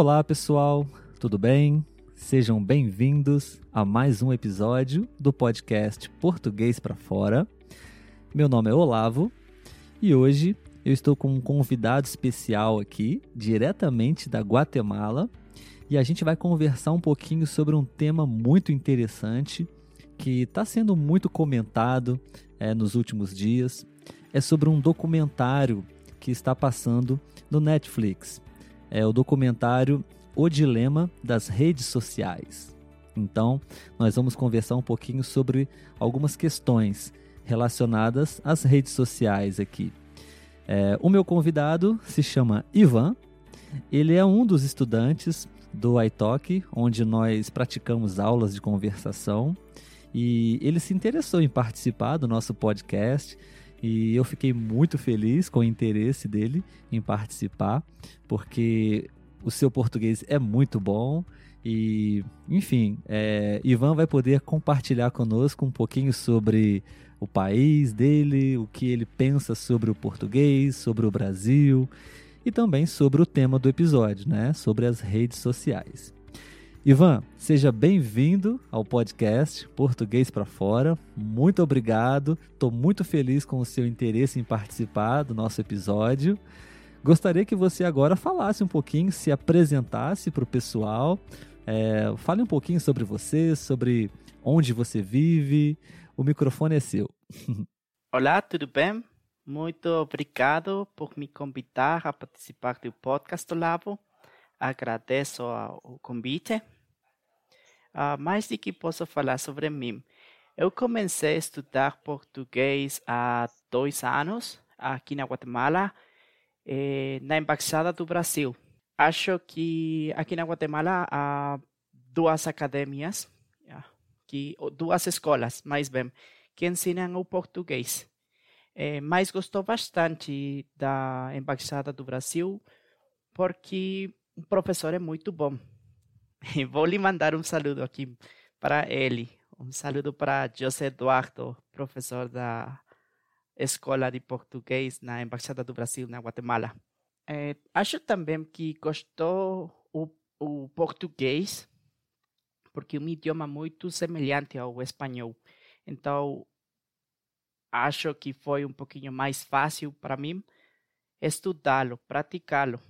Olá, pessoal, tudo bem? Sejam bem-vindos a mais um episódio do podcast Português para Fora. Meu nome é Olavo e hoje eu estou com um convidado especial aqui, diretamente da Guatemala, e a gente vai conversar um pouquinho sobre um tema muito interessante que está sendo muito comentado é, nos últimos dias. É sobre um documentário que está passando no Netflix é o documentário O Dilema das Redes Sociais. Então, nós vamos conversar um pouquinho sobre algumas questões relacionadas às redes sociais aqui. É, o meu convidado se chama Ivan, ele é um dos estudantes do iTalk, onde nós praticamos aulas de conversação, e ele se interessou em participar do nosso podcast e eu fiquei muito feliz com o interesse dele em participar, porque o seu português é muito bom. E, enfim, é, Ivan vai poder compartilhar conosco um pouquinho sobre o país dele, o que ele pensa sobre o português, sobre o Brasil e também sobre o tema do episódio, né? Sobre as redes sociais. Ivan, seja bem-vindo ao podcast Português para Fora. Muito obrigado. Estou muito feliz com o seu interesse em participar do nosso episódio. Gostaria que você agora falasse um pouquinho, se apresentasse para o pessoal. É, fale um pouquinho sobre você, sobre onde você vive. O microfone é seu. Olá, tudo bem? Muito obrigado por me convidar a participar do podcast do Labo agradeço o convite. Mais de que posso falar sobre mim. Eu comecei a estudar português há dois anos aqui na Guatemala, eh, na Embaixada do Brasil. Acho que aqui na Guatemala há duas academias, que, duas escolas, mais bem, que ensinam o português. Eh, mas gostou bastante da Embaixada do Brasil porque o professor é muito bom. Vou lhe mandar um saludo aqui para ele. Um saludo para José Eduardo, professor da Escola de Português na Embaixada do Brasil na Guatemala. É, acho também que gostou o, o português, porque é um idioma muito semelhante ao espanhol. Então, acho que foi um pouquinho mais fácil para mim estudá-lo, praticá-lo.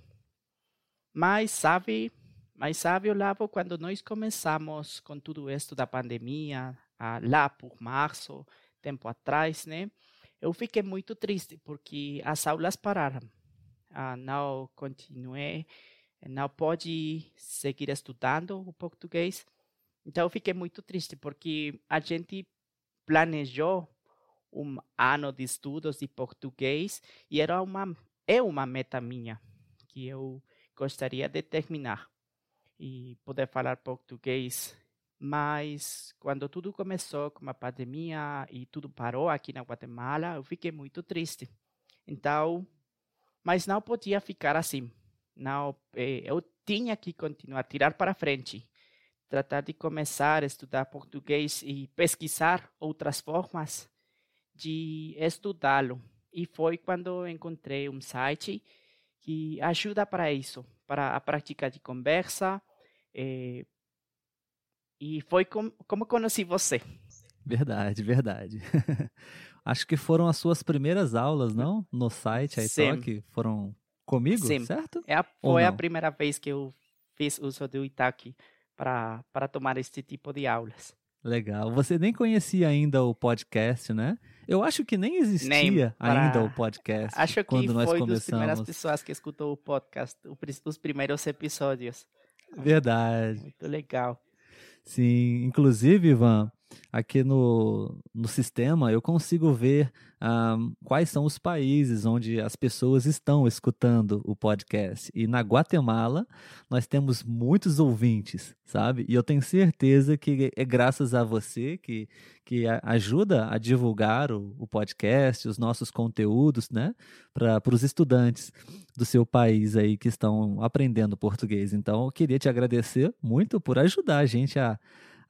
Mas sabe, mas sabe, Olavo, quando nós começamos com tudo isso da pandemia, lá por março, tempo atrás, né? Eu fiquei muito triste porque as aulas pararam. Ah, não continuei, não pude seguir estudando o português. Então eu fiquei muito triste porque a gente planejou um ano de estudos de português e era uma é uma meta minha que eu gostaria de terminar e poder falar português. Mas quando tudo começou com a pandemia e tudo parou aqui na Guatemala, eu fiquei muito triste. Então, mas não podia ficar assim. Não, eh, eu tinha que continuar, tirar para frente, tratar de começar a estudar português e pesquisar outras formas de estudá-lo. E foi quando encontrei um site que ajuda para isso, para a prática de conversa. É, e foi com, como conheci você. Verdade, verdade. Acho que foram as suas primeiras aulas, não? No site iTalk? Foram comigo, Sim. certo? É a, foi a primeira vez que eu fiz uso do Italki para, tomar este tipo de aulas. Legal. Você nem conhecia ainda o podcast, né? Eu acho que nem existia nem para... ainda o podcast. Acho que quando nós foi começamos. das primeiras pessoas que escutou o podcast, os primeiros episódios. Verdade. Muito legal. Sim, inclusive, Ivan, aqui no, no sistema eu consigo ver ah, quais são os países onde as pessoas estão escutando o podcast. E na Guatemala nós temos muitos ouvintes, sabe? E eu tenho certeza que é graças a você que, que ajuda a divulgar o, o podcast, os nossos conteúdos, né? Para os estudantes do seu país aí que estão aprendendo português. Então eu queria te agradecer muito por ajudar a gente a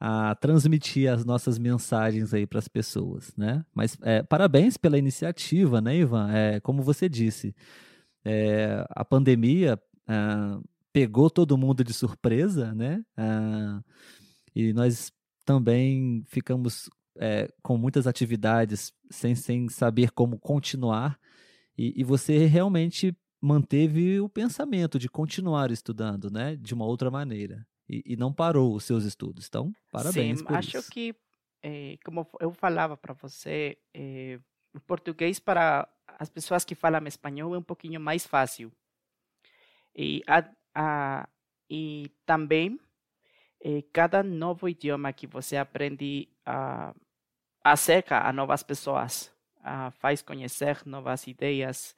a transmitir as nossas mensagens aí para as pessoas, né? Mas é, parabéns pela iniciativa, né, Ivan? É, como você disse, é, a pandemia é, pegou todo mundo de surpresa, né? É, e nós também ficamos é, com muitas atividades sem, sem saber como continuar. E, e você realmente manteve o pensamento de continuar estudando, né? De uma outra maneira e, e não parou os seus estudos. Então, parabéns Sim, por acho isso. que, eh, como eu falava para você, eh, o português para as pessoas que falam espanhol é um pouquinho mais fácil. E, a, a, e também, eh, cada novo idioma que você aprende uh, acerca a novas pessoas, uh, faz conhecer novas ideias.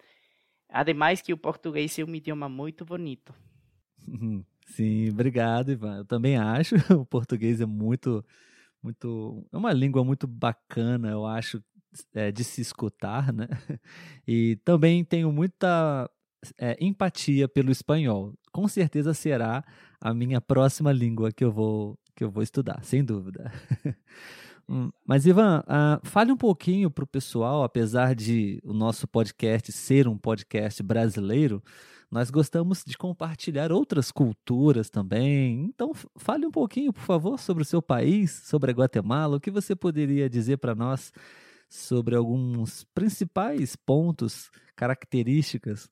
Ademais que o português é um idioma muito bonito. Sim, obrigado, Ivan. Eu também acho. O português é muito, muito, é uma língua muito bacana, eu acho, é, de se escutar, né? E também tenho muita é, empatia pelo espanhol. Com certeza será a minha próxima língua que eu vou que eu vou estudar, sem dúvida. Hum, mas, Ivan, uh, fale um pouquinho para o pessoal, apesar de o nosso podcast ser um podcast brasileiro, nós gostamos de compartilhar outras culturas também. Então, fale um pouquinho, por favor, sobre o seu país, sobre a Guatemala. O que você poderia dizer para nós sobre alguns principais pontos, características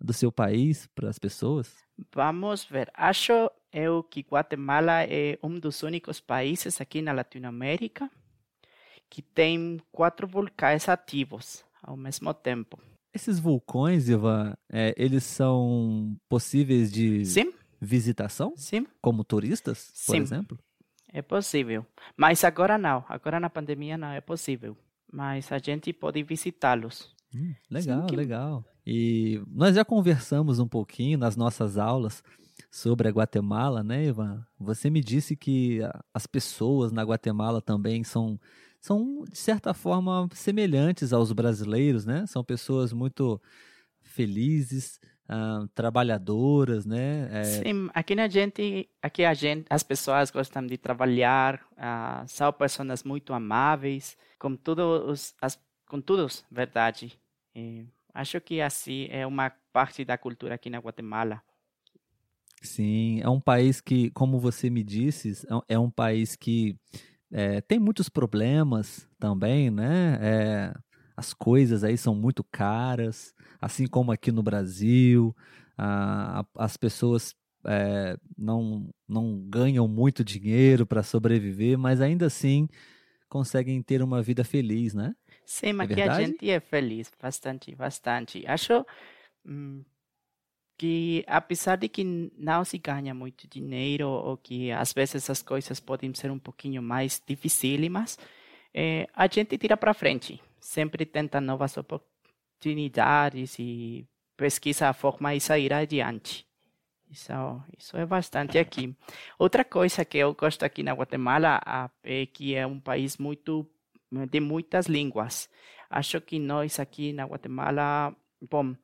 do seu país para as pessoas? Vamos ver. Acho eu que Guatemala é um dos únicos países aqui na Latinoamérica que tem quatro vulcões ativos ao mesmo tempo. Esses vulcões, Ivan, é, eles são possíveis de Sim. visitação? Sim. Como turistas, por Sim. exemplo? É possível. Mas agora não. Agora na pandemia não é possível. Mas a gente pode visitá-los. Hum, legal, que... legal. E nós já conversamos um pouquinho nas nossas aulas sobre a Guatemala, né, Ivan? Você me disse que as pessoas na Guatemala também são são, de certa forma, semelhantes aos brasileiros, né? São pessoas muito felizes, uh, trabalhadoras, né? É... Sim, aqui na gente, aqui a gente, as pessoas gostam de trabalhar, uh, são pessoas muito amáveis, com todos, as, com todos, verdade. E acho que assim é uma parte da cultura aqui na Guatemala. Sim, é um país que, como você me disse, é um é país que é, tem muitos problemas também, né? É, as coisas aí são muito caras, assim como aqui no Brasil, a, as pessoas é, não, não ganham muito dinheiro para sobreviver, mas ainda assim conseguem ter uma vida feliz, né? Sim, mas é aqui a gente é feliz, bastante, bastante. Acho hum, que apesar de que não se ganha muito dinheiro ou que às vezes as coisas podem ser um pouquinho mais dificílimas, é, a gente tira para frente, sempre tenta novas oportunidades e pesquisa a forma de sair adiante. Isso, isso é bastante aqui. Outra coisa que eu gosto aqui na Guatemala é que é um país muito de muitas línguas. Acho que nós aqui na Guatemala, bom,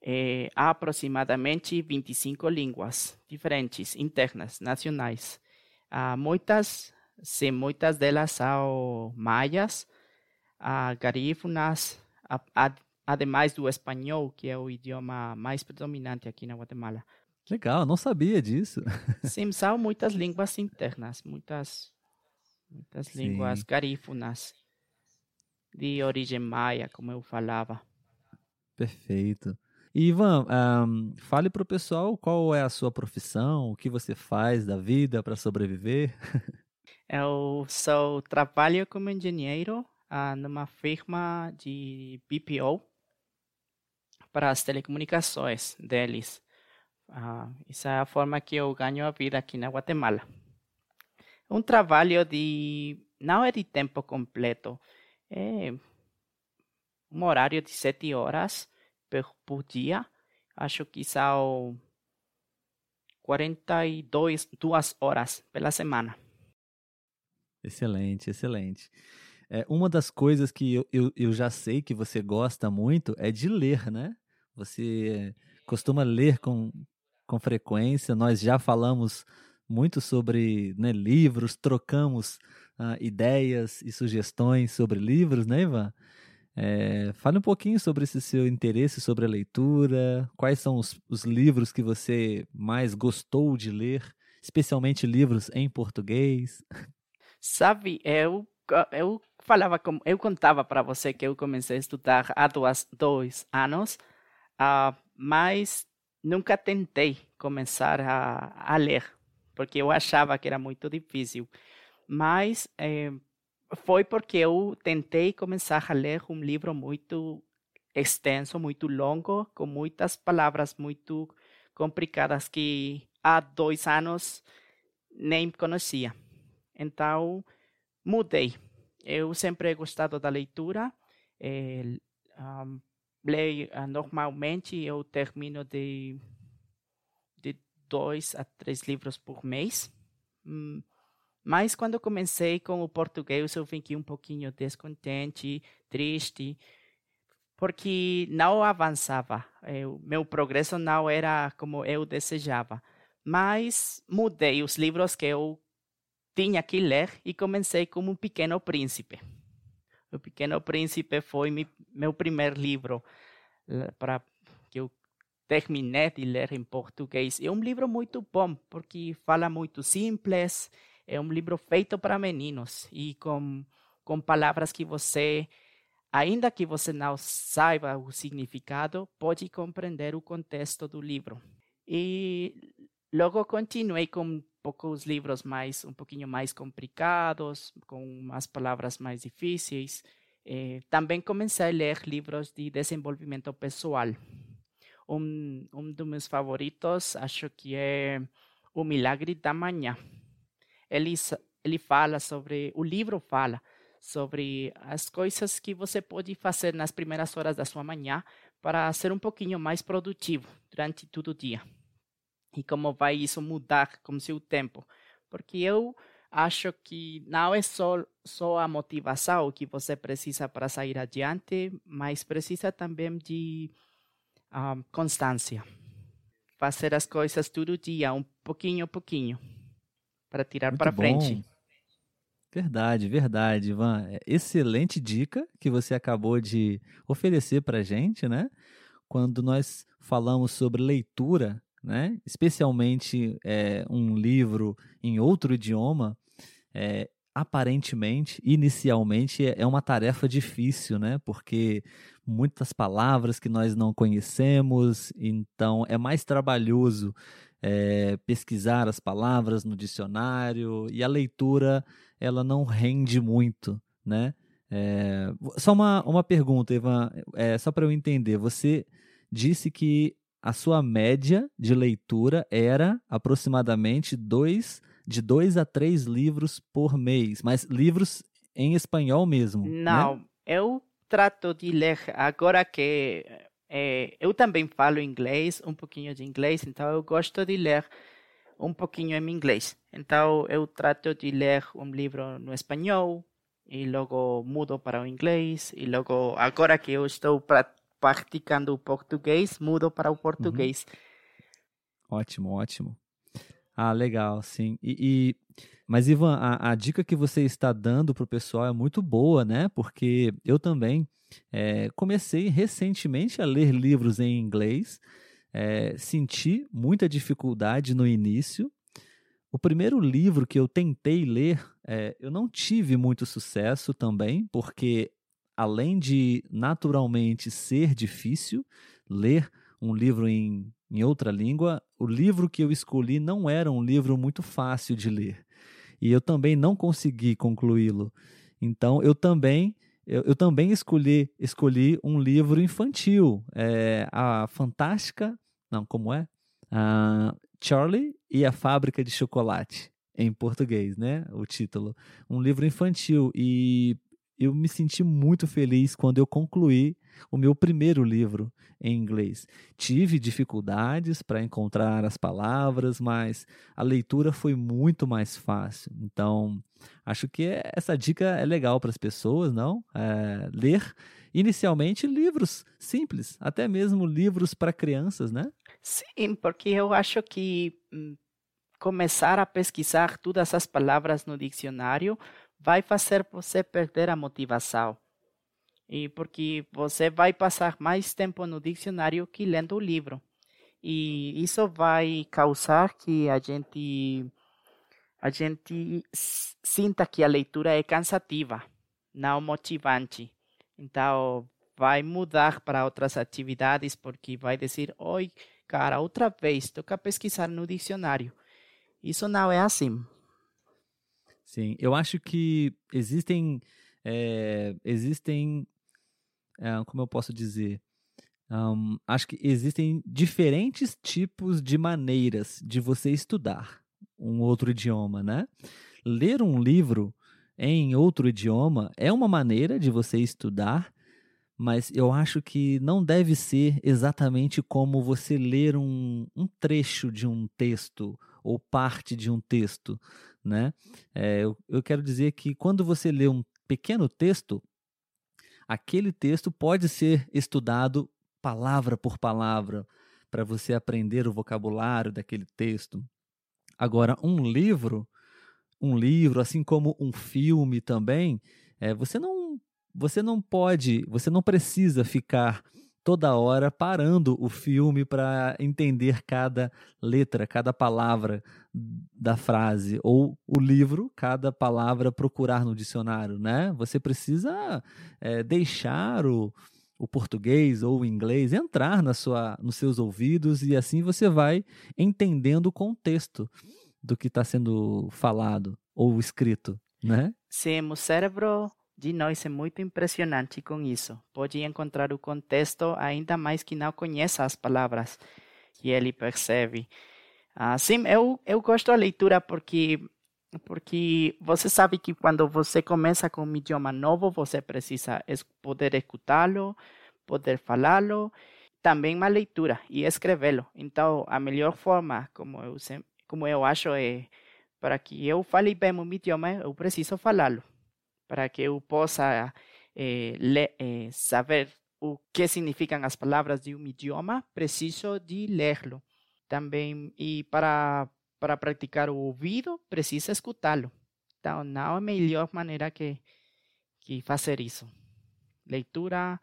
é, há aproximadamente 25 línguas diferentes, internas, nacionais. Há muitas, sim, muitas delas são maias, garífunas, ademais do espanhol, que é o idioma mais predominante aqui na Guatemala. Legal, não sabia disso. Sim, são muitas línguas internas, muitas, muitas Sim. línguas garífunas de origem maia, como eu falava. Perfeito. Ivan, um, fale para o pessoal qual é a sua profissão, o que você faz da vida para sobreviver. Eu sou trabalho como engenheiro uh, numa firma de BPO para as telecomunicações deles. Uh, essa é a forma que eu ganho a vida aqui na Guatemala. Um trabalho de não é de tempo completo, é um horário de sete horas por, por dia. Acho que são 42 duas horas pela semana. Excelente, excelente. É, uma das coisas que eu, eu, eu já sei que você gosta muito é de ler, né? Você costuma ler com, com frequência. Nós já falamos muito sobre né, livros, trocamos uh, ideias e sugestões sobre livros, né, Ivan? É, fale um pouquinho sobre esse seu interesse sobre a leitura, quais são os, os livros que você mais gostou de ler, especialmente livros em português. Sabe, eu, eu falava, com, eu contava para você que eu comecei a estudar há dois, dois anos, uh, mas nunca tentei começar a, a ler, porque eu achava que era muito difícil. Mas eh, foi porque eu tentei começar a ler um livro muito extenso, muito longo, com muitas palavras muito complicadas que há dois anos nem conhecia. Então, mudei. Eu sempre gostado da leitura. É, um, leio, uh, normalmente eu termino de, de dois a três livros por mês. Hum, mas quando comecei com o português, eu fiquei um pouquinho descontente, triste, porque não avançava. Eu, meu progresso não era como eu desejava. Mas mudei os livros que eu tinha que ler e comecei com um Pequeno Príncipe. O Pequeno Príncipe foi meu primeiro livro para que eu terminei de ler em português. É um livro muito bom, porque fala muito simples, é um livro feito para meninos e com, com palavras que você, ainda que você não saiba o significado, pode compreender o contexto do livro. E logo continuei com poucos livros mais um pouquinho mais complicados, com umas palavras mais difíceis. Eh, também comecei a ler livros de desenvolvimento pessoal. Um, um dos meus favoritos acho que é O Milagre da Manhã ele, ele fala sobre, o livro fala sobre as coisas que você pode fazer nas primeiras horas da sua manhã para ser um pouquinho mais produtivo durante todo o dia. E como vai isso mudar com seu tempo. Porque eu acho que não é só, só a motivação que você precisa para sair adiante, mas precisa também de um, ah, constância. Fazer as coisas todo dia, um pouquinho a pouquinho para tirar para frente. Verdade, verdade, Ivan. É excelente dica que você acabou de oferecer para gente, né? Quando nós falamos sobre leitura, né? Especialmente é, um livro em outro idioma, é, aparentemente, inicialmente, é uma tarefa difícil, né? Porque muitas palavras que nós não conhecemos, então é mais trabalhoso é, pesquisar as palavras no dicionário e a leitura ela não rende muito, né? É, só uma, uma pergunta, Ivan, é, só para eu entender. Você disse que a sua média de leitura era aproximadamente dois, de dois a três livros por mês, mas livros em espanhol mesmo. Né? Não, né? eu trato de ler agora que é, eu também falo inglês, um pouquinho de inglês, então eu gosto de ler um pouquinho em inglês. Então eu trato de ler um livro no espanhol e logo mudo para o inglês e logo agora que eu estou praticando o português, mudo para o uhum. português. Uhum. Ótimo, ótimo. Ah, legal, sim. E, e... mas Ivan, a, a dica que você está dando para o pessoal é muito boa, né? Porque eu também é, comecei recentemente a ler livros em inglês, é, senti muita dificuldade no início. O primeiro livro que eu tentei ler, é, eu não tive muito sucesso também, porque além de naturalmente ser difícil ler um livro em, em outra língua, o livro que eu escolhi não era um livro muito fácil de ler. E eu também não consegui concluí-lo. Então, eu também eu, eu também escolhi, escolhi um livro infantil, é, a fantástica, não, como é? Uh, Charlie e a Fábrica de Chocolate. em português, né? O título. Um livro infantil. E eu me senti muito feliz quando eu concluí o meu primeiro livro em inglês. Tive dificuldades para encontrar as palavras, mas a leitura foi muito mais fácil. Então, acho que essa dica é legal para as pessoas, não? É, ler inicialmente livros simples, até mesmo livros para crianças, né? Sim, porque eu acho que hum, começar a pesquisar todas as palavras no dicionário vai fazer você perder a motivação. E porque você vai passar mais tempo no dicionário que lendo o livro. E isso vai causar que a gente a gente sinta que a leitura é cansativa, não motivante. Então, vai mudar para outras atividades porque vai dizer: "Oi, cara, outra vez toca pesquisar no dicionário". Isso não é assim. Sim, eu acho que existem é, existem é, como eu posso dizer um, acho que existem diferentes tipos de maneiras de você estudar um outro idioma, né? Ler um livro em outro idioma é uma maneira de você estudar, mas eu acho que não deve ser exatamente como você ler um, um trecho de um texto ou parte de um texto né? É, eu, eu quero dizer que quando você lê um pequeno texto, aquele texto pode ser estudado palavra por palavra para você aprender o vocabulário daquele texto. Agora, um livro, um livro, assim como um filme também, é, você não você não pode, você não precisa ficar toda hora parando o filme para entender cada letra, cada palavra da frase, ou o livro, cada palavra procurar no dicionário, né? Você precisa é, deixar o, o português ou o inglês entrar na sua, nos seus ouvidos e assim você vai entendendo o contexto do que está sendo falado ou escrito, né? Sim, o cérebro de nós é muito impressionante com isso. Pode encontrar o contexto ainda mais que não conheça as palavras que ele percebe. Ah, sim, eu, eu gosto da leitura porque porque você sabe que quando você começa com um idioma novo, você precisa poder escutá-lo, poder falá-lo, também uma leitura e escrevê-lo. Então, a melhor forma, como eu, como eu acho, é para que eu fale bem o idioma, eu preciso falá-lo para que eu possa eh, eh, saber o que significam as palavras de um idioma, preciso de lê-lo. Também, e para, para praticar o ouvido, precisa escutá-lo. Então, não é a melhor maneira que, que fazer isso. Leitura,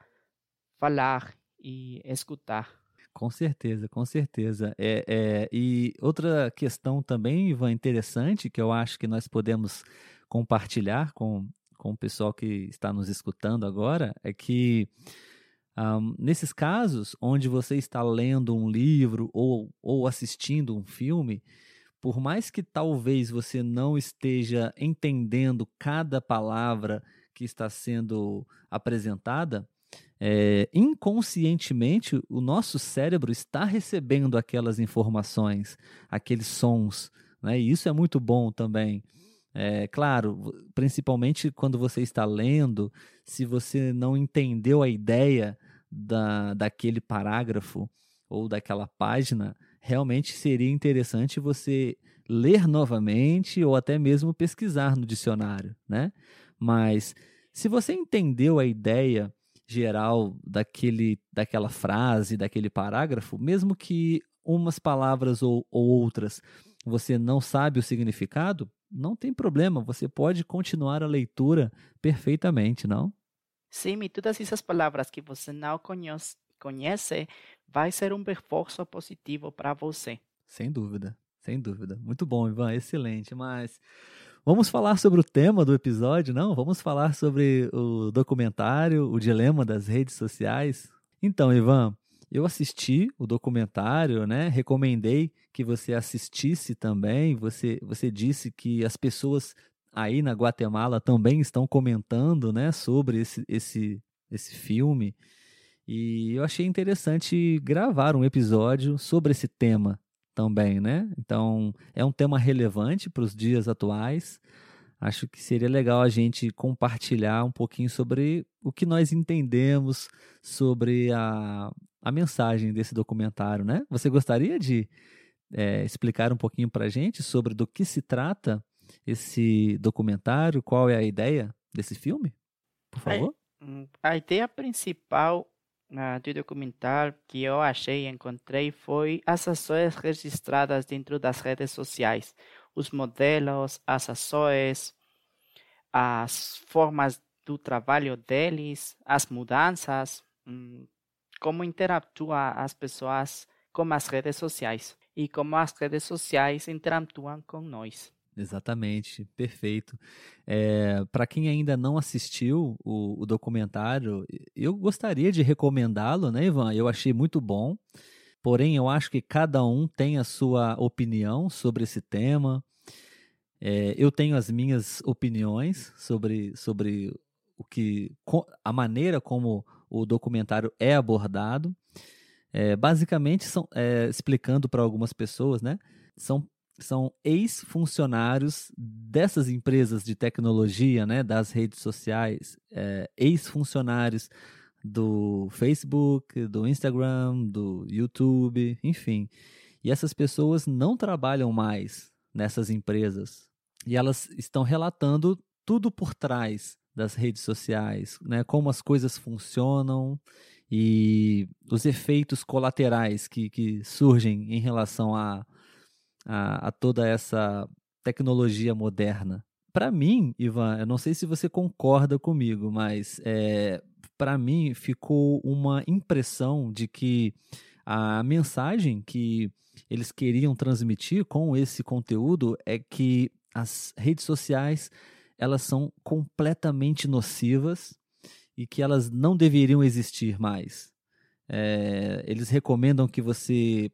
falar e escutar. Com certeza, com certeza. É, é, e outra questão também, Ivan, interessante, que eu acho que nós podemos compartilhar com com o pessoal que está nos escutando agora é que um, nesses casos onde você está lendo um livro ou, ou assistindo um filme, por mais que talvez você não esteja entendendo cada palavra que está sendo apresentada, é, inconscientemente o nosso cérebro está recebendo aquelas informações, aqueles sons, né? E isso é muito bom também. É, claro, principalmente quando você está lendo, se você não entendeu a ideia da, daquele parágrafo ou daquela página, realmente seria interessante você ler novamente ou até mesmo pesquisar no dicionário, né? Mas se você entendeu a ideia geral daquele, daquela frase, daquele parágrafo, mesmo que umas palavras ou, ou outras você não sabe o significado, não tem problema, você pode continuar a leitura perfeitamente, não? Sim, e todas essas palavras que você não conhece, conhece vai ser um reforço positivo para você. Sem dúvida, sem dúvida. Muito bom, Ivan, excelente. Mas vamos falar sobre o tema do episódio, não? Vamos falar sobre o documentário, o dilema das redes sociais. Então, Ivan, eu assisti o documentário, né? Recomendei que você assistisse também. Você, você disse que as pessoas aí na Guatemala também estão comentando, né, sobre esse, esse, esse filme. E eu achei interessante gravar um episódio sobre esse tema também, né? Então, é um tema relevante para os dias atuais. Acho que seria legal a gente compartilhar um pouquinho sobre o que nós entendemos sobre a, a mensagem desse documentário, né? Você gostaria de é, explicar um pouquinho para a gente sobre do que se trata esse documentário? Qual é a ideia desse filme? Por favor. Hum, a ideia principal uh, do documentário que eu achei e encontrei foi as ações registradas dentro das redes sociais, os modelos, as ações, as formas do trabalho deles, as mudanças, um, como interatuam as pessoas com as redes sociais e como as redes sociais interatuam com nós. Exatamente, perfeito. É, Para quem ainda não assistiu o, o documentário, eu gostaria de recomendá-lo, né, Ivan? Eu achei muito bom. Porém, eu acho que cada um tem a sua opinião sobre esse tema. É, eu tenho as minhas opiniões sobre, sobre o que a maneira como o documentário é abordado. É, basicamente, são, é, explicando para algumas pessoas, né? São são ex-funcionários dessas empresas de tecnologia, né, das redes sociais, é, ex-funcionários do Facebook, do Instagram, do YouTube, enfim. E essas pessoas não trabalham mais nessas empresas. E elas estão relatando tudo por trás das redes sociais, né, como as coisas funcionam e os efeitos colaterais que, que surgem em relação a a, a toda essa tecnologia moderna. Para mim, Ivan, eu não sei se você concorda comigo, mas é, para mim ficou uma impressão de que a mensagem que eles queriam transmitir com esse conteúdo é que as redes sociais elas são completamente nocivas e que elas não deveriam existir mais. É, eles recomendam que você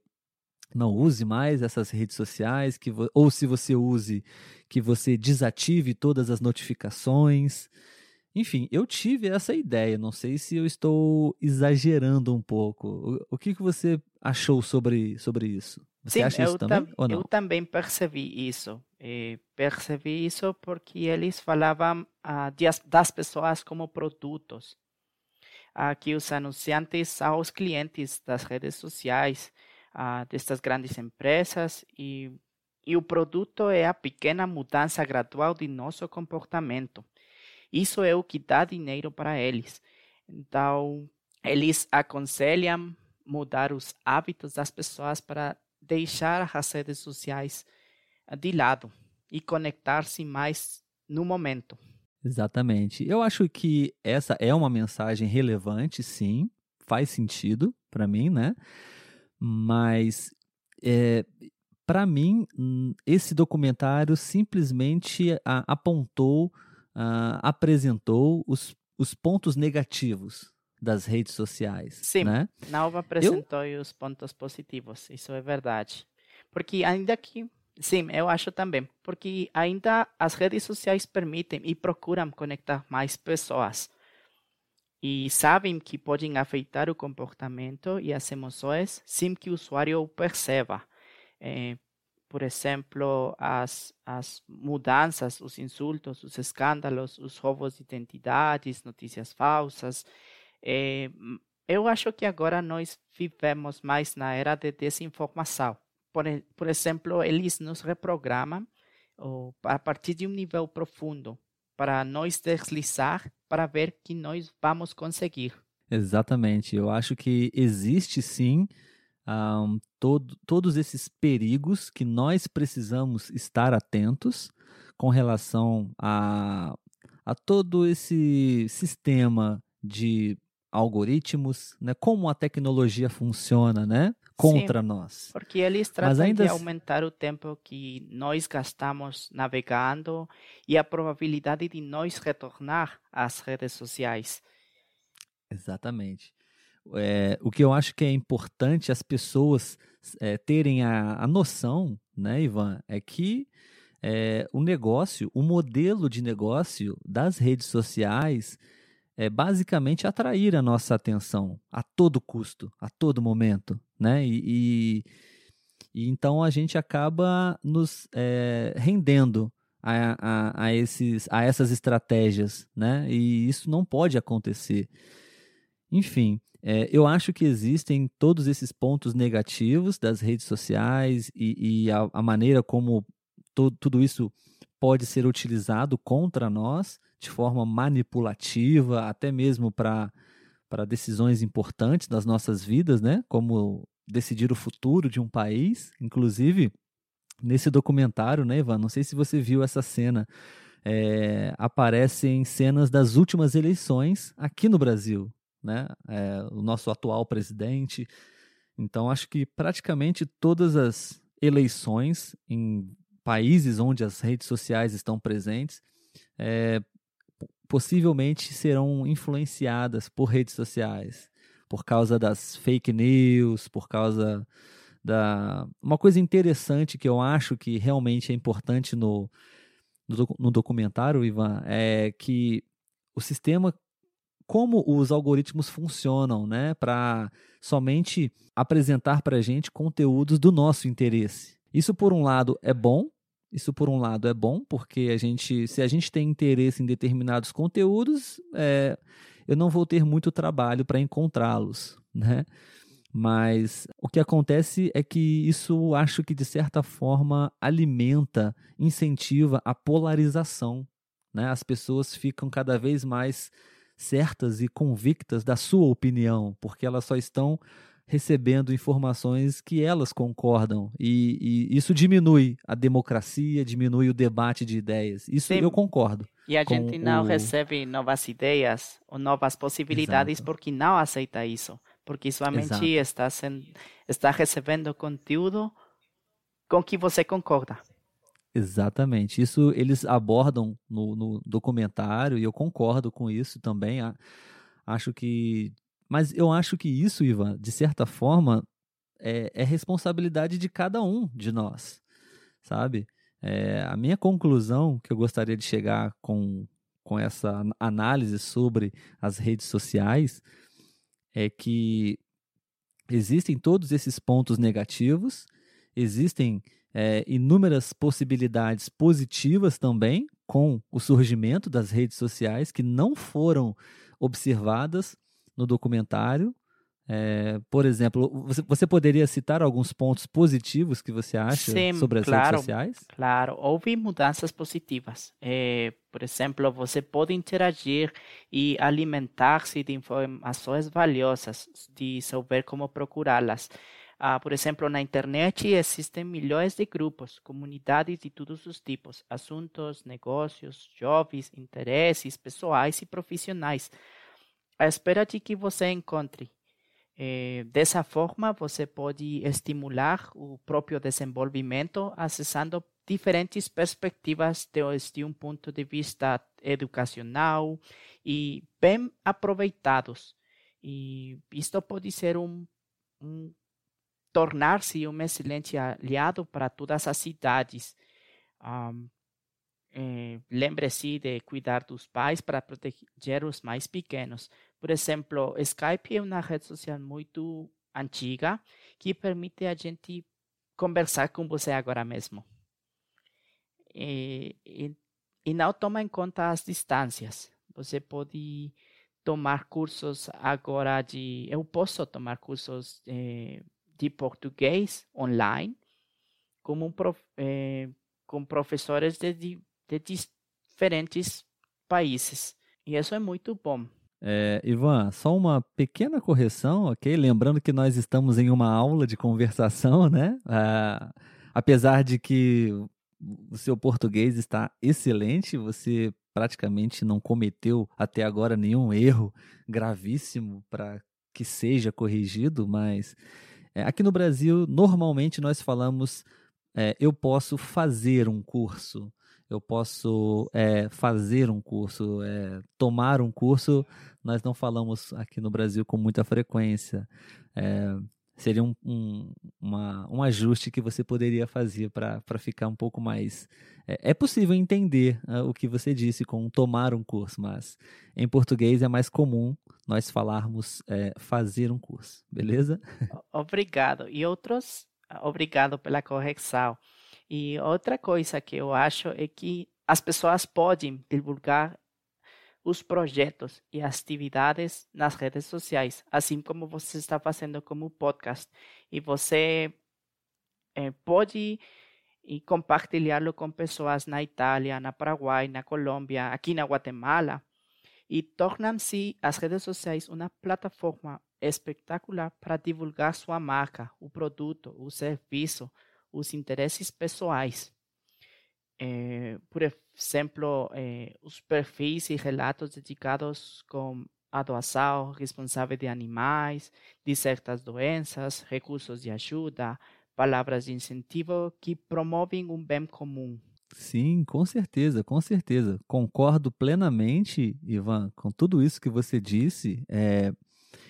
não use mais essas redes sociais, que ou se você use, que você desative todas as notificações. Enfim, eu tive essa ideia, não sei se eu estou exagerando um pouco. O, o que, que você achou sobre, sobre isso? Você Sim, acha isso também? Tam, ou não? Eu também percebi isso. E percebi isso porque eles falavam ah, das pessoas como produtos. Ah, que os anunciantes aos clientes das redes sociais uh, destas grandes empresas e, e o produto é a pequena mudança gradual de nosso comportamento. Isso é o que dá dinheiro para eles. Então, eles aconselham mudar os hábitos das pessoas para deixar as redes sociais de lado e conectar-se mais no momento. Exatamente. Eu acho que essa é uma mensagem relevante, sim, faz sentido para mim, né? Mas, é, para mim, hum, esse documentário simplesmente apontou, a, apresentou os, os pontos negativos das redes sociais. Sim, né? não apresentou eu... os pontos positivos, isso é verdade. Porque ainda que, sim, eu acho também, porque ainda as redes sociais permitem e procuram conectar mais pessoas e sabem que podem afetar o comportamento e as emoções sem que o usuário perceba. É, por exemplo, as, as mudanças, os insultos, os escândalos, os roubos de identidades, notícias falsas. É, eu acho que agora nós vivemos mais na era de desinformação. Por, por exemplo, eles nos reprogramam ou, a partir de um nível profundo para nós deslizar para ver que nós vamos conseguir. Exatamente. Eu acho que existe sim um, todo, todos esses perigos que nós precisamos estar atentos com relação a, a todo esse sistema de algoritmos, né? Como a tecnologia funciona, né? Contra Sim, nós. Porque eles tratam ainda... de aumentar o tempo que nós gastamos navegando e a probabilidade de nós retornar às redes sociais. Exatamente. É, o que eu acho que é importante as pessoas é, terem a, a noção, né, Ivan, é que é, o negócio, o modelo de negócio das redes sociais é basicamente atrair a nossa atenção a todo custo, a todo momento, né? E, e, E então a gente acaba nos é, rendendo a, a, a, esses, a essas estratégias, né? E isso não pode acontecer. Enfim, é, eu acho que existem todos esses pontos negativos das redes sociais e, e a, a, maneira como to, tudo isso pode ser utilizado contra nós de forma manipulativa, até mesmo para decisões importantes das nossas vidas, né? Como decidir o futuro de um país. Inclusive, nesse documentário, né, Ivan? Não sei se você viu essa cena. É, aparecem cenas das últimas eleições aqui no Brasil, né? É, o nosso atual presidente. Então, acho que praticamente todas as eleições em países onde as redes sociais estão presentes é, possivelmente serão influenciadas por redes sociais, por causa das fake news, por causa da. Uma coisa interessante que eu acho que realmente é importante no, no, documentário, Ivan, é que o sistema como os algoritmos funcionam, né, para somente apresentar para a gente conteúdos do nosso interesse. Isso por um lado é bom, isso por um lado é bom porque a gente, se a gente tem interesse em determinados conteúdos, é, eu não vou ter muito trabalho para encontrá-los, né? Mas o que acontece é que isso acho que de certa forma alimenta, incentiva a polarização, né? As pessoas ficam cada vez mais certas e convictas da sua opinião, porque elas só estão recebendo informações que elas concordam. E, e isso diminui a democracia, diminui o debate de ideias. Isso Sim. eu concordo. E a gente não o... recebe novas ideias ou novas possibilidades Exato. porque não aceita isso. Porque somente está, sendo, está recebendo conteúdo com que você concorda. Exatamente. Isso eles abordam no, no documentário e eu concordo com isso também. Acho que. Mas eu acho que isso, Ivan, de certa forma, é, é responsabilidade de cada um de nós, sabe? É, a minha conclusão que eu gostaria de chegar com, com essa análise sobre as redes sociais é que existem todos esses pontos negativos, existem é, inúmeras possibilidades positivas também com o surgimento das redes sociais que não foram observadas no documentário. É, por exemplo, você, você, poderia citar alguns pontos positivos que você acha Sim, sobre as claro, redes sociais? Claro, houve mudanças positivas. É, por exemplo, você pode interagir e alimentar-se de informações valiosas, de saber como procurá-las. Ah, por exemplo, na internet existem milhões de grupos, comunidades de todos os tipos, assuntos, negócios, jovens, interesses pessoais e profissionais. À espera de que você encontre. Eh, dessa forma, você pode estimular o próprio desenvolvimento acessando diferentes perspectivas desde um ponto de vista educacional e bem aproveitados. E isto pode ser um, um tornar-se um excelente aliado para todas as cidades. Um, eh, Lembre-se de cuidar dos pais para proteger os mais pequenos. Por exemplo, Skype é uma rede social muito antiga que permite a gente conversar com você agora mesmo. E, e, e não toma em conta as distâncias. Você pode tomar cursos agora de. Eu posso tomar cursos eh, de português online um prof, eh, com professores de, de, diferentes países. E isso é muito bom. É, Ivan, só uma pequena correção, ok? Lembrando que nós estamos em uma aula de conversação, né? Ah, apesar de que o seu português está excelente, você praticamente não cometeu até agora nenhum erro gravíssimo para que seja corrigido, mas é, aqui no Brasil, normalmente nós falamos é, eu posso fazer um curso, eu posso é, fazer um curso, é, tomar um curso. Nós não falamos aqui no Brasil com muita frequência. É, seria um, um, uma, um ajuste que você poderia fazer para ficar um pouco mais. É, possível entender uh, o que você disse com tomar um curso, mas em português é mais comum nós falarmos fazer um curso, beleza? Obrigado. E outros Obrigado pela correção. E outra coisa que eu acho é que as pessoas podem divulgar os projetos e atividades nas redes sociais, assim como você está fazendo como podcast. E você é, pode compartilhá-lo com pessoas na Itália, na Paraguai, na Colômbia, aqui na Guatemala. E tornam-se as redes sociais uma plataforma espetacular para divulgar sua marca, o produto, o serviço, os interesses pessoais. É, por exemplo, eh, os perfis e relatos dedicados com a doação responsável de animais, de certas doenças, recursos de ajuda, palavras de incentivo que promovem um bem comum. Sim, com certeza, com certeza. Concordo plenamente, Ivan, com tudo isso que você disse. É,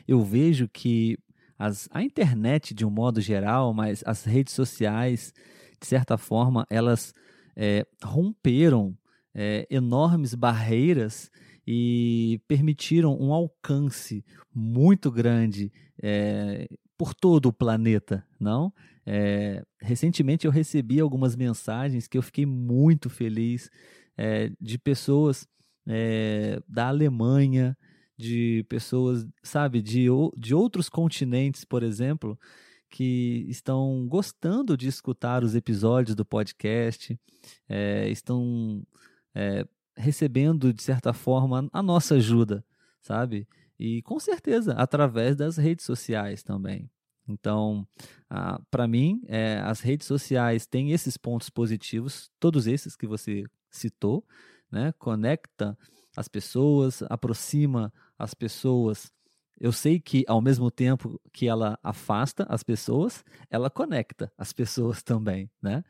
eu vejo que as, a internet, de um modo geral, mas as redes sociais, de certa forma, elas é, romperam é, enormes barreiras e permitiram um alcance muito grande é, por todo o planeta, não? É, recentemente eu recebi algumas mensagens que eu fiquei muito feliz é, de pessoas é, da Alemanha, de pessoas, sabe, de, de outros continentes, por exemplo, que estão gostando de escutar os episódios do podcast, é, estão é, recebendo, de certa forma, a nossa ajuda, sabe? E com certeza através das redes sociais também. Então, para mim, é, as redes sociais têm esses pontos positivos, todos esses que você citou, né? Conecta as pessoas, aproxima as pessoas. Eu sei que ao mesmo tempo que ela afasta as pessoas, ela conecta as pessoas também, né?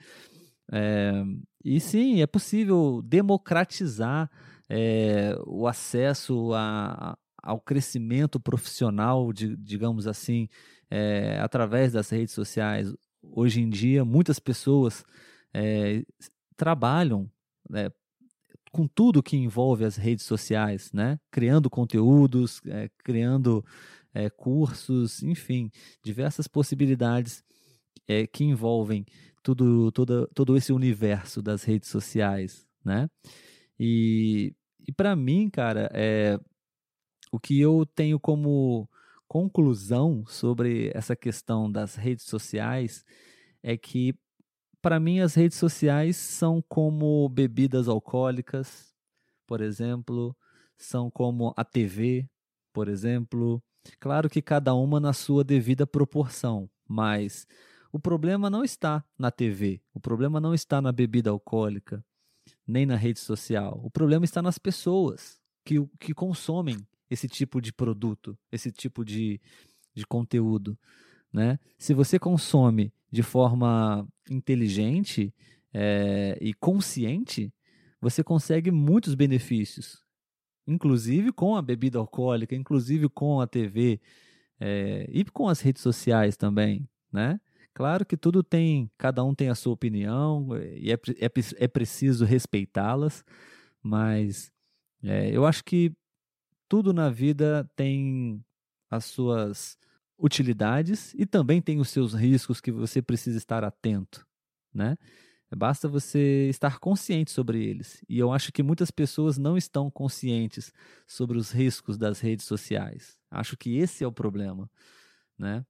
É, e sim, é possível democratizar é, o acesso a, ao crescimento profissional, de, digamos assim, é, através das redes sociais. Hoje em dia, muitas pessoas trabalham né, com tudo que envolve as redes sociais, né? criando conteúdos, é, criando é, cursos, enfim, diversas possibilidades é, que envolvem tudo, todo, todo esse universo das redes sociais. Né? E, e para mim, cara, é, o que eu tenho como conclusão sobre essa questão das redes sociais é que, para mim, as redes sociais são como bebidas alcoólicas, por exemplo, são como a TV, por exemplo. Claro que cada uma na sua devida proporção, mas o problema não está na TV, o problema não está na bebida alcoólica, nem na rede social. O problema está nas pessoas que, que consomem esse tipo de produto, esse tipo de, de conteúdo. Né? Se você consome de forma inteligente é, e consciente, você consegue muitos benefícios, inclusive com a bebida alcoólica, inclusive com a TV é, e com as redes sociais também, né? Claro que tudo tem, cada um tem a sua opinião e é, é, é preciso respeitá-las, mas é, eu acho que tudo na vida tem as suas utilidades e também tem os seus riscos que você precisa estar atento, né? Basta você estar consciente sobre eles. E eu acho que muitas pessoas não estão conscientes sobre os riscos das redes sociais. Acho que esse é o problema, né?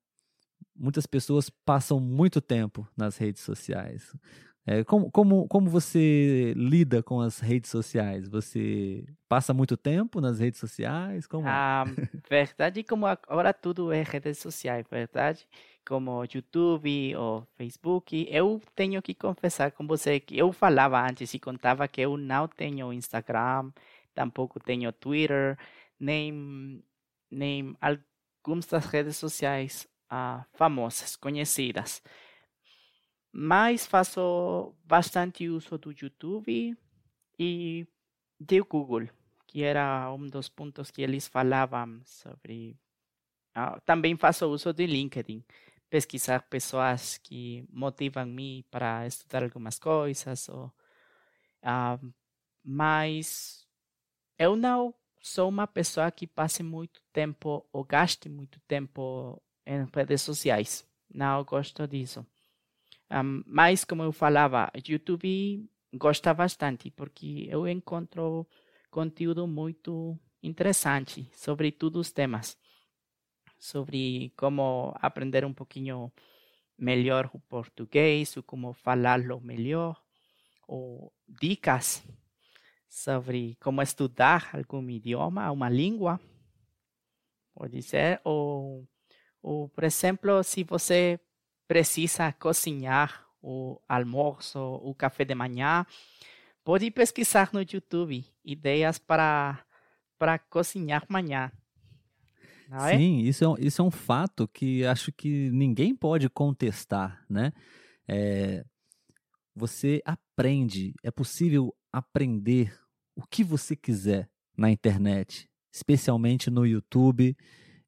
Muitas pessoas passam muito tempo nas redes sociais. É, como, como, como você lida com as redes sociais? Você passa muito tempo nas redes sociais? Como? Ah, verdade, como agora tudo é redes sociais, verdade? Como YouTube ou Facebook. Eu tenho que confessar com você que eu falava antes e contava que eu não tenho Instagram, tampouco tenho Twitter, nem, nem algumas das redes sociais ah, famosas, conhecidas. Mas faço bastante uso do YouTube e do Google, que era um dos pontos que eles falavam sobre. Ah, também faço uso do LinkedIn, pesquisar pessoas que motivam-me para estudar algumas coisas. Ou, ah, mas eu não sou uma pessoa que passe muito tempo ou gaste muito tempo em redes sociais. Não gosto disso. Um, mas, como eu falava, YouTube gosta bastante, porque eu encontro conteúdo muito interessante sobre todos os temas. Sobre como aprender um pouquinho melhor o português, ou como falá-lo melhor, ou dicas sobre como estudar algum idioma, uma língua, pode ser, ou, ou por exemplo, se você precisa cozinhar o almoço, o café de manhã, pode pesquisar no YouTube ideias para, para cozinhar amanhã. É? Sim, isso é, isso é um fato que acho que ninguém pode contestar, né? É, você aprende, é possível aprender o que você quiser na internet, especialmente no YouTube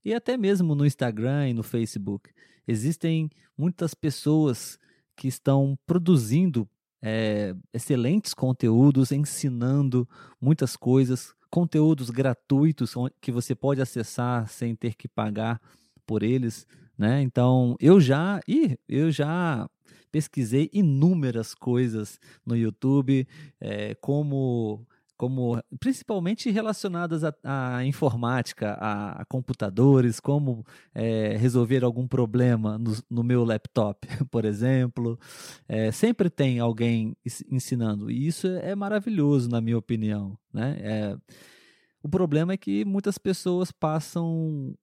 e até mesmo no Instagram e no Facebook. Existem muitas pessoas que estão produzindo é, excelentes conteúdos, ensinando muitas coisas, conteúdos gratuitos que você pode acessar sem ter que pagar por eles, né? Então eu já e eu já pesquisei inúmeras coisas no YouTube, é, como como principalmente relacionadas à, informática, a, computadores, como é, resolver algum problema no, no, meu laptop, por exemplo. É, sempre tem alguém ensinando, e isso é maravilhoso, na minha opinião. Né? É, o problema é que muitas pessoas passam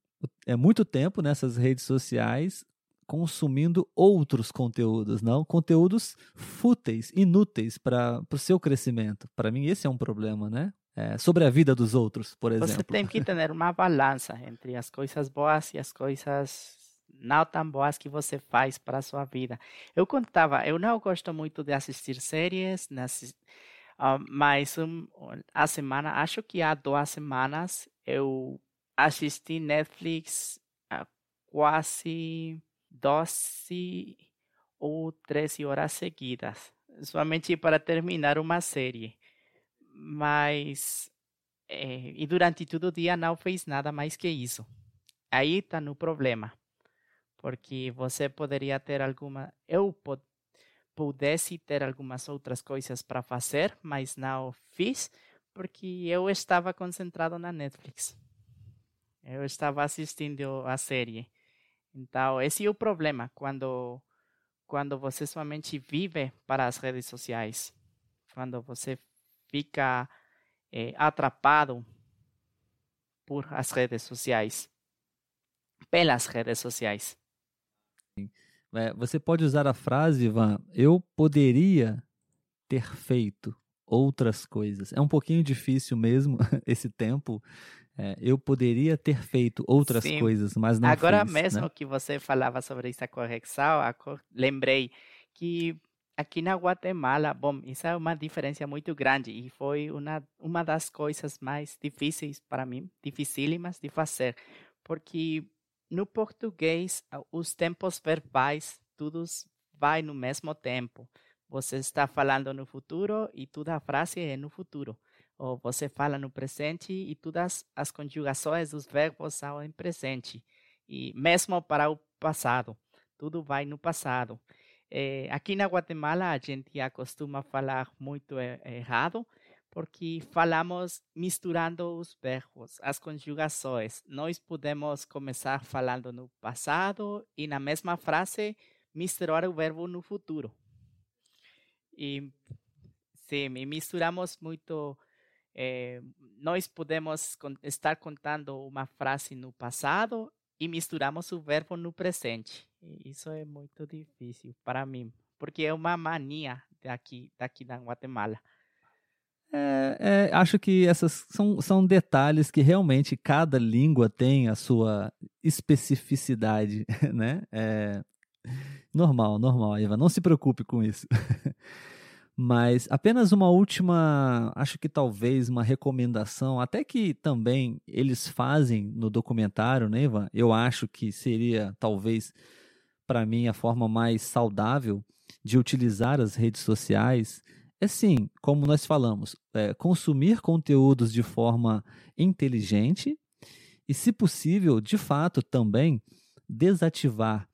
é, muito tempo nessas redes sociais consumindo outros conteúdos, não conteúdos fúteis, inúteis para o seu crescimento. Para mim, esse é um problema, né? É, sobre a vida dos outros, por exemplo. Você tem que ter uma balança entre as coisas boas e as coisas não tão boas que você faz para a sua vida. Eu contava, eu não gosto muito de assistir séries, uh, mas um, a semana, acho que há duas semanas, eu assisti Netflix uh, quase 12 ou 13 horas seguidas, somente para terminar uma série. Mas, é, e durante todo o dia não fez nada mais que isso. Aí está no problema, porque você poderia ter alguma. Eu pod, pudesse ter algumas outras coisas para fazer, mas não fiz, porque eu estava concentrado na Netflix. Eu estava assistindo a série. Então, esse é o problema quando, quando você somente vive para as redes sociais. Quando você fica é, atrapado por as redes sociais. Pelas redes sociais. É, você pode usar a frase, Ivan, eu poderia ter feito outras coisas. É um pouquinho difícil mesmo esse tempo é, eu poderia ter feito outras Sim. coisas, mas não Agora fiz, né? mesmo né? que você falava sobre essa correção, lembrei que aqui na Guatemala, bom, isso é uma diferença muito grande e foi uma, uma das coisas mais difíceis para mim, dificílimas de fazer, porque no português os tempos verbais todos vai no mesmo tempo. Você está falando no futuro e toda a frase é no futuro ou você fala no presente e todas as conjugações dos verbos são em presente. E mesmo para o passado, tudo vai no passado. É, aqui na Guatemala a gente acostuma falar muito errado, porque falamos misturando os verbos, as conjugações. Nós podemos começar falando no passado e na mesma frase misturar o verbo no futuro. E sim, misturamos muito é, nós podemos estar contando uma frase no passado e misturamos o verbo no presente. E isso é muito difícil para mim, porque é uma mania daqui, daqui da Guatemala. É, é, acho que essas são, são detalhes que realmente cada língua tem a sua especificidade, né? É normal, normal, Eva. Não se preocupe com isso. Mas apenas uma última, acho que talvez uma recomendação, até que também eles fazem no documentário, né, Ivan? Eu acho que seria talvez para mim a forma mais saudável de utilizar as redes sociais é sim, como nós falamos, é, consumir conteúdos de forma inteligente e, se possível, de fato também desativar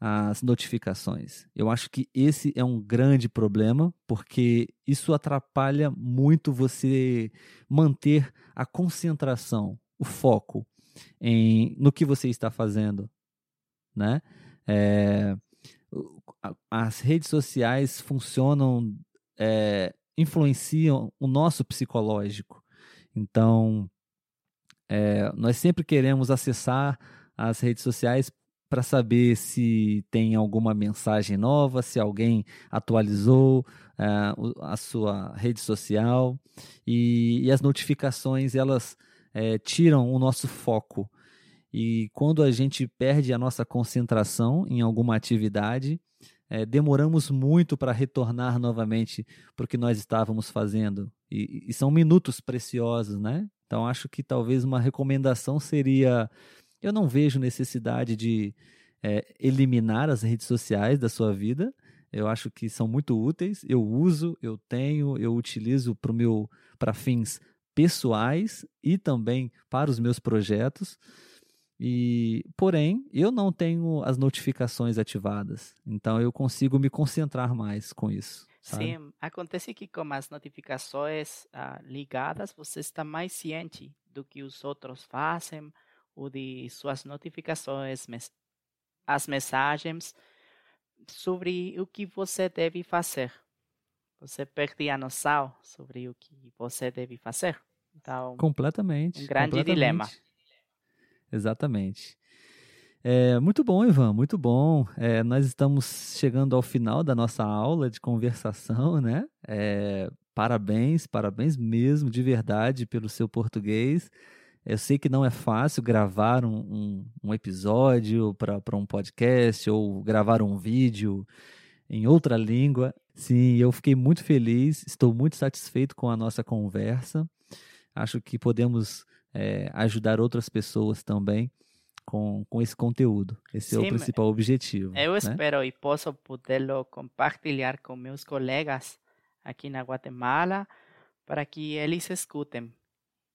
as notificações. Eu acho que esse é um grande problema, porque isso atrapalha muito você manter a concentração, o foco em, no que você está fazendo, né? É, as redes sociais funcionam, é, influenciam o nosso psicológico. Então, é, nós sempre queremos acessar as redes sociais para saber se tem alguma mensagem nova, se alguém atualizou uh, a sua rede social. E, e as notificações elas é, tiram o nosso foco. E quando a gente perde a nossa concentração em alguma atividade é, demoramos muito para retornar novamente para o que nós estávamos fazendo. E, e são minutos preciosos, né? Então acho que talvez uma recomendação seria eu não vejo necessidade de é, eliminar as redes sociais da sua vida. Eu acho que são muito úteis. Eu uso, eu tenho, eu utilizo para fins pessoais e também para os meus projetos. E, porém, eu não tenho as notificações ativadas, então eu consigo me concentrar mais com isso. Sabe? Sim, acontece que com as notificações ah, ligadas, você está mais ciente do que os outros fazem, o de suas notificações, as mensagens sobre o que você deve fazer. Você perde a noção sobre o que você deve fazer. Então, completamente. Um grande completamente. dilema. Exatamente. É, muito bom, Ivan, muito bom. É, nós estamos chegando ao final da nossa aula de conversação, né? É, parabéns, parabéns mesmo, de verdade, pelo seu português. Eu sei que não é fácil gravar um, um, um episódio para um podcast ou gravar um vídeo em outra língua. Sim, eu fiquei muito feliz, estou muito satisfeito com a nossa conversa. Acho que podemos é, ajudar outras pessoas também com, com esse conteúdo. Esse Sim, é o principal objetivo. Eu né? espero e posso podê-lo compartilhar com meus colegas aqui na Guatemala para que eles escutem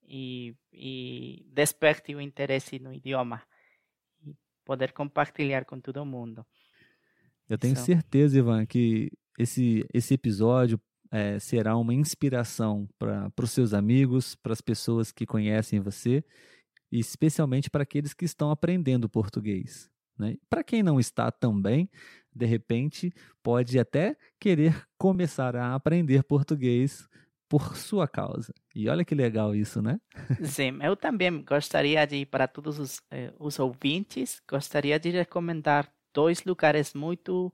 e, e desperte o interesse no idioma e poder compartilhar com todo mundo. Eu tenho Isso. certeza, Ivan, que esse, esse episódio é, será uma inspiração para os seus amigos, para as pessoas que conhecem você, e especialmente para aqueles que estão aprendendo português. Né? Para quem não está também, de repente, pode até querer começar a aprender português por sua causa. E olha que legal isso, né? Sim, eu também gostaria de, para todos os, eh, os ouvintes, gostaria de recomendar dois lugares muito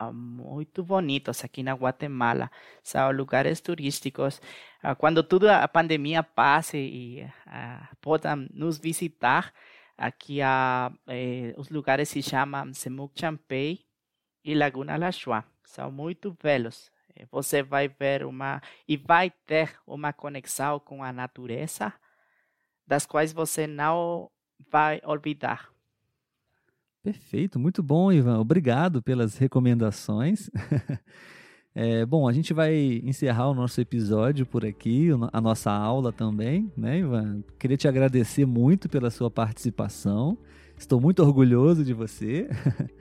uh, muito bonitos aqui na Guatemala. São lugares turísticos. Uh, quando tudo a pandemia passe e uh, possam nos visitar, aqui há, eh, os lugares se chamam Semuc Champey e Laguna La Chua. São muito belos. Você vai ver uma e vai ter uma conexão com a natureza, das quais você não vai olvidar. Perfeito, muito bom, Ivan. Obrigado pelas recomendações. É, bom, a gente vai encerrar o nosso episódio por aqui, a nossa aula também, né, Ivan? Queria te agradecer muito pela sua participação. Estou muito orgulhoso de você.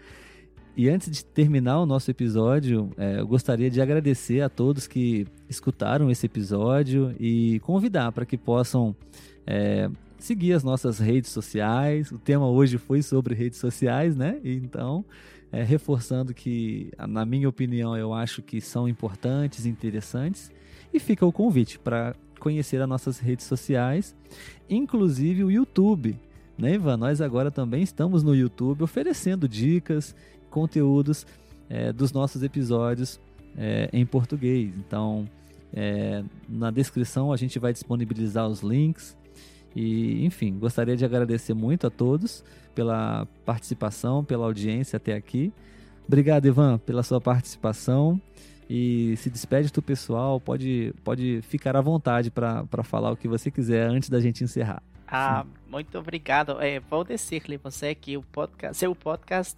E antes de terminar o nosso episódio, é, eu gostaria de agradecer a todos que escutaram esse episódio e convidar para que possam é, seguir as nossas redes sociais. O tema hoje foi sobre redes sociais, né? Então, é, reforçando que, na minha opinião, eu acho que são importantes, interessantes. E fica o convite para conhecer as nossas redes sociais, inclusive o YouTube. Né, Ivan? Nós agora também estamos no YouTube oferecendo dicas conteúdos é, dos nossos episódios é, em português. Então, é, na descrição a gente vai disponibilizar os links. E, enfim, gostaria de agradecer muito a todos pela participação, pela audiência até aqui. Obrigado, Ivan, pela sua participação. E se despede do pessoal, pode, pode ficar à vontade para falar o que você quiser antes da gente encerrar. Ah, muito obrigado. É, vou dizer-lhe você que o podcast, seu podcast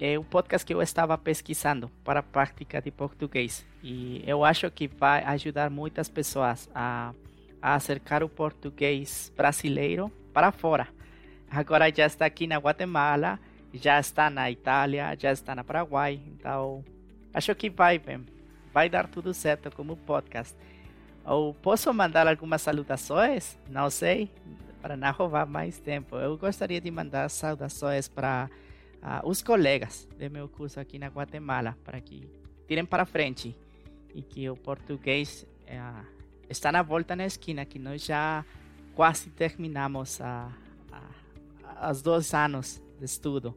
é um podcast que eu estava pesquisando para a prática de português e eu acho que vai ajudar muitas pessoas a, a acercar o português brasileiro para fora. Agora já está aqui na Guatemala já está na Itália, já está na Paraguai, então acho que vai, bem, vai dar tudo certo como podcast. Ou posso mandar algumas salutações? Não sei, para não roubar mais tempo. Eu gostaria de mandar saudações para os colegas do meu curso aqui na Guatemala, para que tirem para frente e que o português uh, está na volta na esquina, que nós já quase terminamos a, a, os dois anos de estudo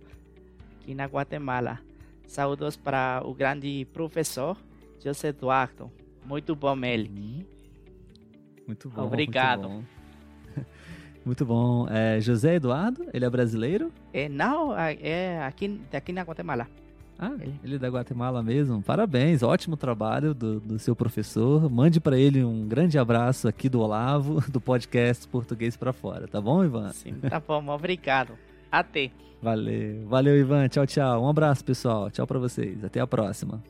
aqui na Guatemala. Saúdos para o grande professor José Eduardo. Muito bom ele. Uhum. Muito bom. Obrigado. Muito bom. Muito bom. É, José Eduardo, ele é brasileiro? É, não, é, é aqui, aqui na Guatemala. Ah, ele, ele é da Guatemala mesmo. Parabéns, ótimo trabalho do, do seu professor. Mande para ele um grande abraço aqui do Olavo, do podcast Português para Fora. Tá bom, Ivan? Sim, tá bom. Obrigado. Até. Valeu. Valeu, Ivan. Tchau, tchau. Um abraço, pessoal. Tchau para vocês. Até a próxima.